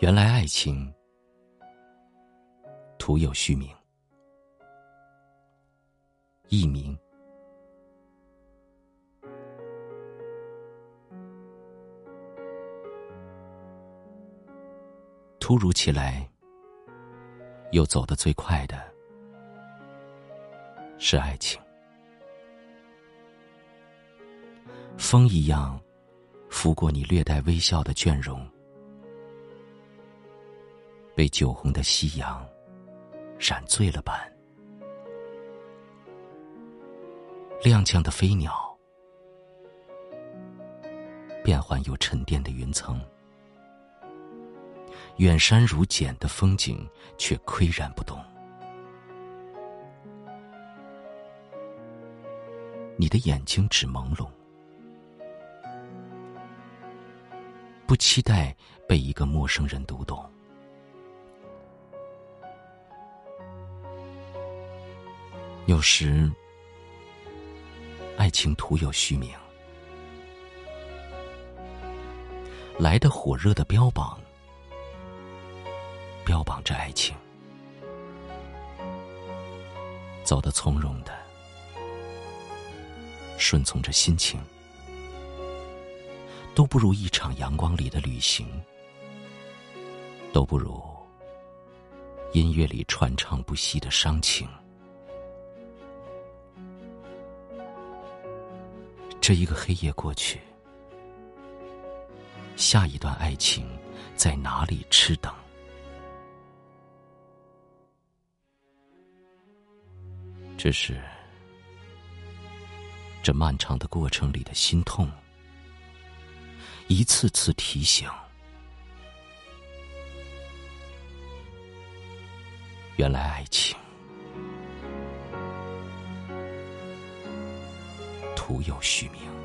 原来爱情徒有虚名，佚名。突如其来又走得最快的是爱情，风一样拂过你略带微笑的倦容。被酒红的夕阳染醉了般，踉跄的飞鸟，变幻又沉淀的云层，远山如剪的风景却岿然不动。你的眼睛只朦胧，不期待被一个陌生人读懂。有时，爱情徒有虚名，来的火热的标榜，标榜着爱情；走的从容的，顺从着心情，都不如一场阳光里的旅行，都不如音乐里传唱不息的伤情。这一个黑夜过去，下一段爱情在哪里痴等？只是这漫长的过程里的心痛，一次次提醒：原来爱情。徒有虚名。